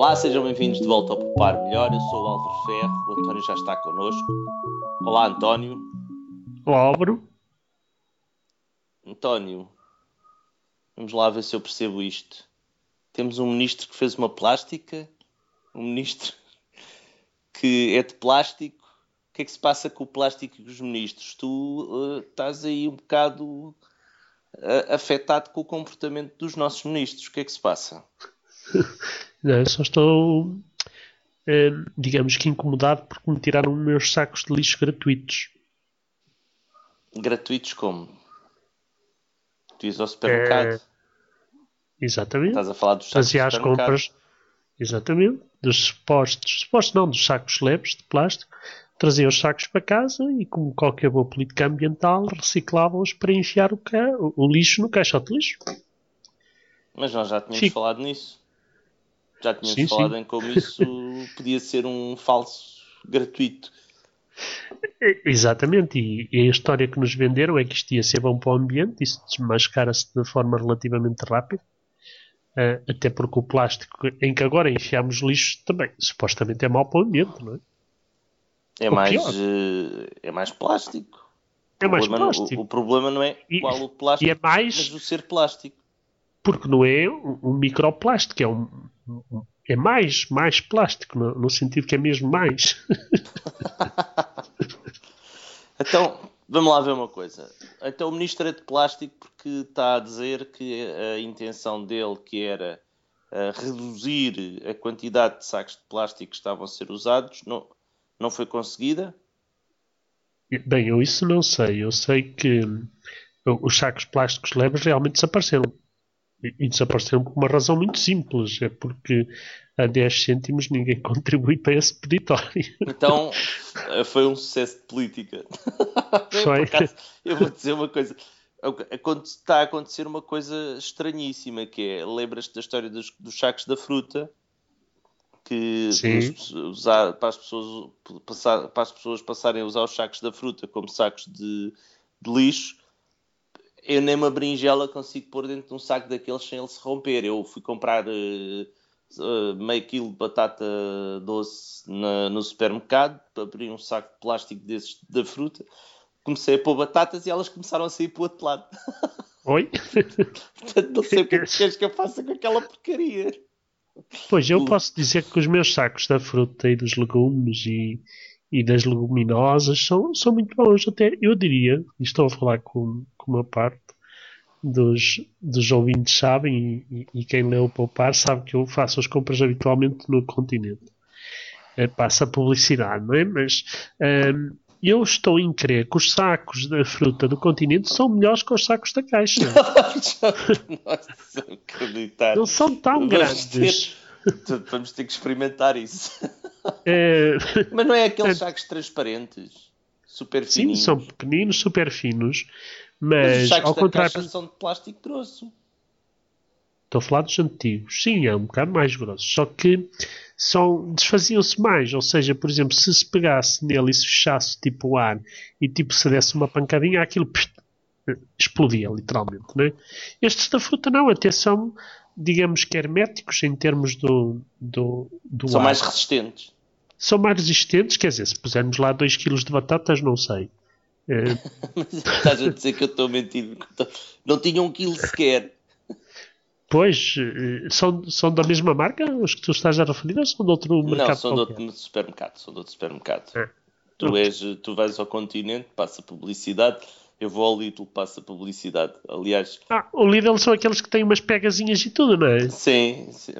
Olá, sejam bem-vindos de volta ao Poupar Melhor. Eu sou o Álvaro Ferro, o António já está connosco. Olá, António. Olá, Álvaro. António, vamos lá ver se eu percebo isto. Temos um ministro que fez uma plástica, um ministro que é de plástico. O que é que se passa com o plástico e com os ministros? Tu uh, estás aí um bocado uh, afetado com o comportamento dos nossos ministros. O que é que se passa? Não, só estou, eh, digamos que incomodado porque me tiraram meus sacos de lixo gratuitos. Gratuitos como? Tu ias ao supermercado? É, exatamente. Estás a falar dos sacos Fazia as compras, exatamente, dos supostos, supostos não, dos sacos leves de plástico. Trazia os sacos para casa e, como qualquer boa política ambiental, reciclavam-os para enfiar o, ca... o lixo no caixote de lixo. Mas nós já tínhamos Fico. falado nisso. Já tínhamos sim, falado sim. em como isso podia ser um falso gratuito. Exatamente, e, a história que nos venderam é que isto ia ser bom para o ambiente, isso desmascara-se de forma relativamente rápida, uh, até porque o plástico em que agora enfiamos lixo também supostamente é mau para o ambiente, não é? É, mais, uh, é mais plástico. É mais plástico. O, o, problema não é qual o plástico, é mais, mas o ser plástico. Porque não é um, um microplástico, é um, é mais, mais plástico, no, no sentido que é mesmo mais. então, vamos lá ver uma coisa. Então, o ministro é de plástico porque está a dizer que a intenção dele, que era uh, reduzir a quantidade de sacos de plástico que estavam a ser usados, não, não foi conseguida? Bem, eu isso não sei. Eu sei que os sacos plásticos leves realmente desapareceram. E desapareceram por uma razão muito simples, é porque a 10 cêntimos ninguém contribui para esse peditório. Então foi um sucesso de política. Foi. Acaso, eu vou dizer uma coisa. Está a acontecer uma coisa estranhíssima, que é, lembras-te da história dos, dos sacos da fruta? que usar, para, as pessoas, passar, para as pessoas passarem a usar os sacos da fruta como sacos de, de lixo eu nem uma berinjela consigo pôr dentro de um saco daqueles sem ele se romper. Eu fui comprar uh, uh, meio quilo de batata doce na, no supermercado, abri um saco de plástico desses da fruta, comecei a pôr batatas e elas começaram a sair para o outro lado. Oi? Portanto, não sei o que é que queres que eu faça com aquela porcaria. Pois, eu posso dizer que os meus sacos da fruta e dos legumes e, e das leguminosas são, são muito bons. Até eu diria, e estou a falar com uma parte dos, dos ouvintes sabem, e, e, quem leu o Poupar sabe que eu faço as compras habitualmente no continente. É, passa publicidade, não é? Mas um, eu estou em crer que os sacos da fruta do continente são melhores que os sacos da caixa. Nossa. Não são tão Vamos grandes. Ter, vamos ter que experimentar isso. É... Mas não é aqueles sacos transparentes? Super fininhos. Sim, são pequeninos, super finos. Mas, mas ao contrário. são de plástico grosso. Estou a falar dos antigos. Sim, é um bocado mais grosso. Só que são, desfaziam-se mais. Ou seja, por exemplo, se se pegasse nele e se fechasse tipo o ar e tipo se desse uma pancadinha, aquilo psh, explodia literalmente. Né? Estes da fruta não, até são, digamos que herméticos em termos do, do, do São ar. mais resistentes. São mais resistentes, quer dizer, se pusermos lá 2 kg de batatas, não sei. É... Estás a dizer que eu estou mentindo. Não tinha um quilo sequer. Pois, eh, são, são da mesma marca os que tu estás a referir ou são de outro mercado? Não, são qualquer? de outro supermercado. São de outro supermercado. É. Tu, és, tu vais ao continente, passa publicidade eu vou ao Lidl, passa publicidade. Aliás. Ah, o Lidl são aqueles que têm umas pegazinhas e tudo, não é? Sim, sim.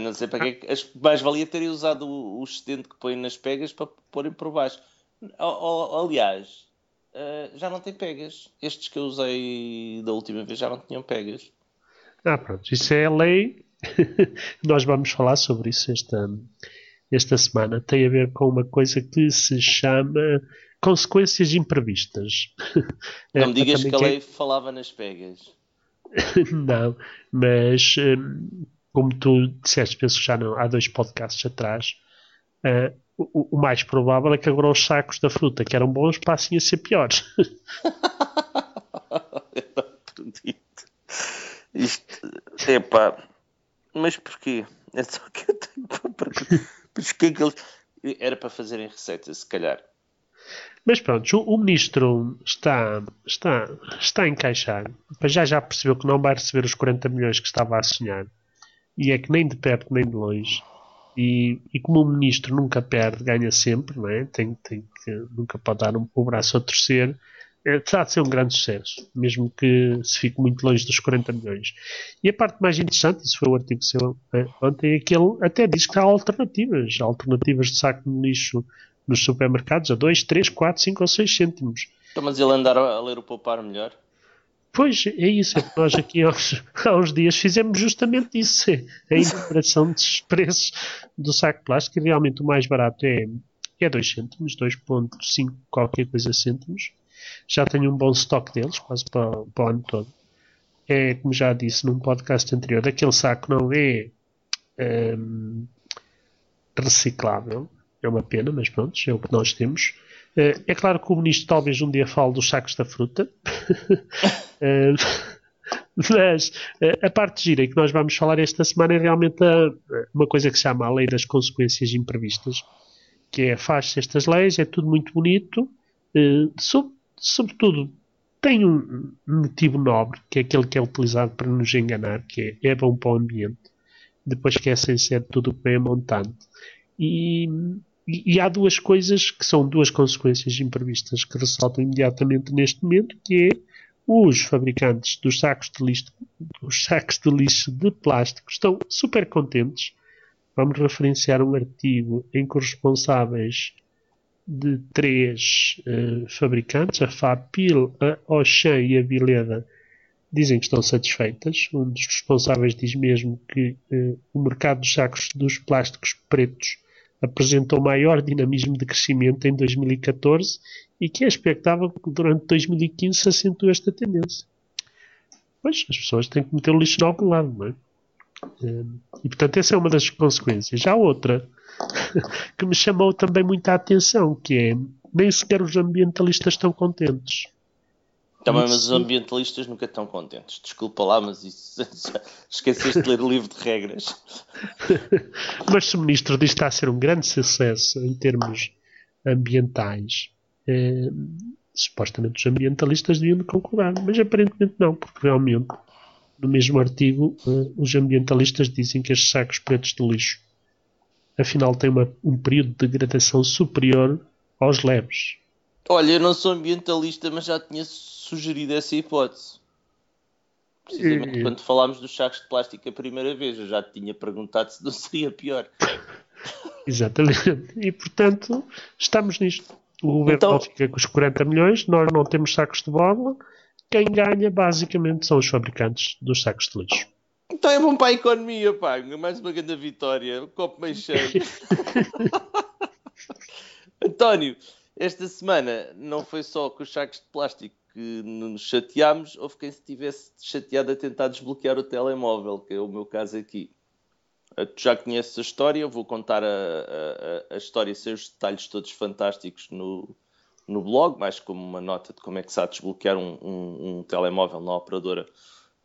não sei para que. Ah. Mais valia terem usado o, o excedente que põem nas pegas para porem por baixo. Aliás, uh, já não tem pegas. Estes que eu usei da última vez já não tinham pegas. Ah, pronto. Isso é a lei. Nós vamos falar sobre isso esta, esta semana. Tem a ver com uma coisa que se chama consequências imprevistas. Não me digas que a lei falava nas pegas. não, mas hum, como tu disseste, penso que já não, há dois podcasts atrás, uh, o, o, mais provável é que agora os sacos da fruta que eram bons passem a ser piores. eu não acredito. Isto, epá, mas porquê? É só que eu tenho para Porque que eles... Era para fazerem receita, se calhar. Mas pronto, o, o, ministro está, está, está a encaixar. Já já percebeu que não vai receber os 40 milhões que estava a sonhar. E é que nem de perto nem de longe. E, e como o ministro nunca perde, ganha sempre, não é? tem, tem que, nunca pode dar um, o braço a torcer é, terá ser um grande sucesso, mesmo que se fique muito longe dos 40 milhões. E a parte mais interessante, isso foi o artigo seu é, ontem, é que ele até diz que há alternativas, alternativas de saco de lixo nos supermercados a 2, 3, 4, 5 ou 6 cêntimos. Então, mas ele andar a ler o poupar melhor? Pois, é isso. É nós aqui há uns, dias fizemos justamente isso. É a integração dos preços do saco plástico. Realmente o mais barato é, é 2 cêntimos, 2.5 qualquer coisa cêntimos já tenho um bom estoque deles, quase para, para o ano todo. É, como já disse num podcast anterior, aquele saco não é um, reciclável. É uma pena, mas pronto, é o que nós temos. Uh, é claro que o ministro talvez um dia fale dos sacos da fruta. uh, mas uh, a parte gira que nós vamos falar esta semana é realmente uma coisa que se chama a lei das consequências imprevistas. Que é, faz-se estas leis, é tudo muito bonito, sob sobretudo, tem um motivo nobre, que é aquele que é utilizado para nos enganar, que é, é bom para o ambiente. Depois esquecem ser tudo bem montante. E, e, e, há duas coisas que são duas consequências imprevistas que ressaltam imediatamente neste momento, que é os fabricantes dos sacos de lixo, dos sacos de lixo de plástico estão super contentes. Vamos referenciar um artigo em que os responsáveis de três uh, fabricantes, a Fapil, a Auchan e a Vileda, dizem que estão satisfeitas. Um dos responsáveis diz mesmo que uh, o mercado dos sacos dos plásticos pretos apresentou maior dinamismo de crescimento em 2014 e que é expectável que durante 2015 se acentue esta tendência. Pois, as pessoas têm que meter o lixo em algum lado, não é? Uh, e portanto, essa é uma das consequências. Já outra que me chamou também muita atenção, que é nem sequer os ambientalistas estão contentes. Também, mas os ambientalistas nunca estão contentes. Desculpa lá, mas isso, esqueceste de ler o livro de regras. mas se o ministro diz que está a ser um grande sucesso em termos ambientais, é, supostamente os ambientalistas deviam concordar, mas aparentemente não, porque realmente no mesmo artigo eh, os ambientalistas dizem que estes sacos pretos de lixo afinal tem uma, um período de degradação superior aos leves. Olha, eu não sou ambientalista, mas já tinha sugerido essa hipótese. Precisamente e... quando falámos dos sacos de plástico a primeira vez, eu já te tinha perguntado se não seria pior. Exatamente. E portanto, estamos nisto. O governo então... fica com os 40 milhões, nós não temos sacos de bola. Quem ganha, basicamente, são os fabricantes dos sacos de lixo. Então é bom para a economia, pá. Mais uma grande vitória. O copo meio cheio. António, esta semana não foi só com os sacos de plástico que nos chateámos, houve quem se tivesse chateado a tentar desbloquear o telemóvel, que é o meu caso aqui. Eh, tu já conheces a história, vou contar a, a, a história sem os detalhes todos fantásticos no, no blog, mais como uma nota de como é que se há de desbloquear um, um, um telemóvel na operadora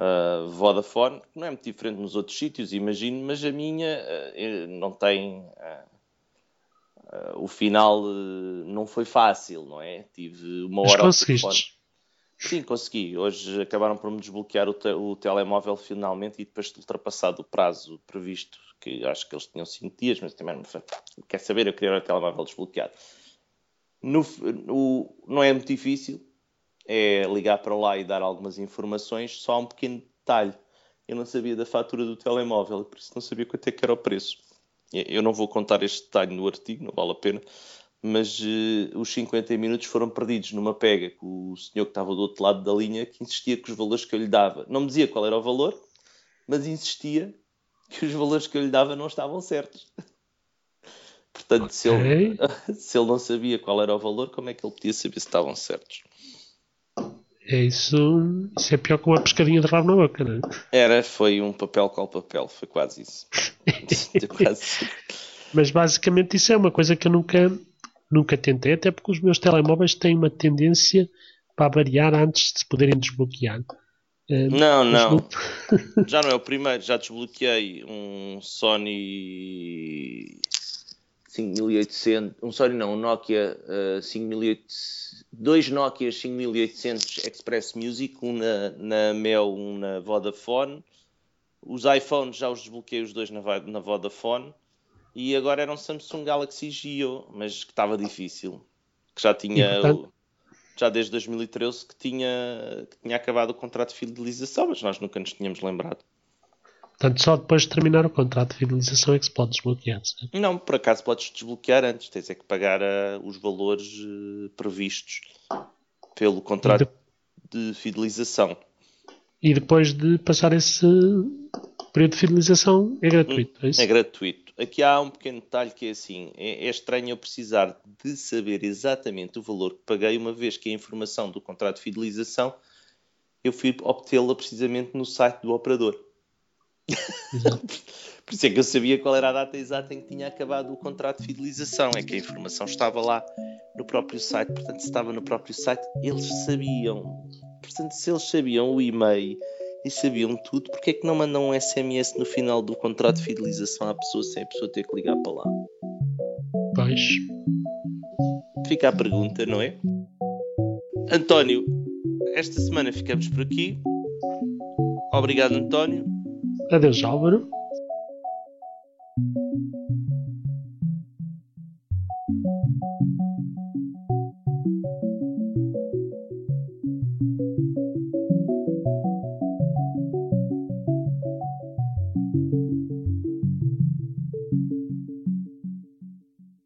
uh, Vodafone, que não é muito diferente nos outros sítios, imagino, mas a minha uh, não tem. Uh, o final não foi fácil, não é? Tive uma hora. Mas conseguiste? Sim, consegui. Hoje acabaram por me desbloquear o, te o telemóvel finalmente e depois de ultrapassado o prazo previsto, que acho que eles tinham 5 dias, mas também não quer saber, eu queria o telemóvel desbloqueado. No, no, não é muito difícil, é ligar para lá e dar algumas informações, só um pequeno detalhe. Eu não sabia da fatura do telemóvel, por isso não sabia quanto é que era o preço. Eu não vou contar este detalhe no artigo, não vale a pena, mas uh, os 50 minutos foram perdidos numa pega com o senhor que estava do outro lado da linha, que insistia que os valores que eu lhe dava, não me dizia qual era o valor, mas insistia que os valores que eu lhe dava não estavam certos. Portanto, okay. se, ele, se ele não sabia qual era o valor, como é que ele podia saber se estavam certos? É isso, isso é pior que uma pescadinha de rabo na boca, não é? Era, foi um papel com papel, foi quase isso. quase. Mas basicamente isso é uma coisa que eu nunca, nunca tentei, até porque os meus telemóveis têm uma tendência para variar antes de se poderem desbloquear. Uh, não, não. já não é o primeiro. Já desbloqueei um Sony 5800. Um Sony não, um Nokia uh, 5800. Dois Nokia 5800 Express Music, um na, na Mel, um na Vodafone. Os iPhones já os desbloqueei os dois na, na Vodafone. E agora era um Samsung Galaxy Geo, mas que estava difícil. Que já tinha. Portanto, já desde 2013 que tinha, que tinha acabado o contrato de fidelização, mas nós nunca nos tínhamos lembrado. Portanto, só depois de terminar o contrato de fidelização é que se pode desbloquear, certo? Não, por acaso podes desbloquear antes, tens é que pagar uh, os valores uh, previstos pelo contrato de... de... fidelização. E depois de passar esse período de fidelização é gratuito, é isso? É gratuito aqui há um pequeno detalhe que é assim: é, é, estranho eu precisar de saber exatamente o valor que paguei, uma vez que a informação do contrato de fidelização eu fui obtê-la precisamente no site do operador. Por isso é que eu sabia qual era a data exata em que tinha acabado o contrato de fidelização. É que a informação estava lá no próprio site. Portanto, se estava no próprio site, eles sabiam. Portanto, se eles sabiam o e-mail e sabiam tudo, porque é que não mandam um SMS no final do contrato de fidelização à pessoa sem a pessoa ter que ligar para lá? Pois. Fica a pergunta, não é? António, esta semana ficamos por aqui. Obrigado, António. Adeus, Álvaro.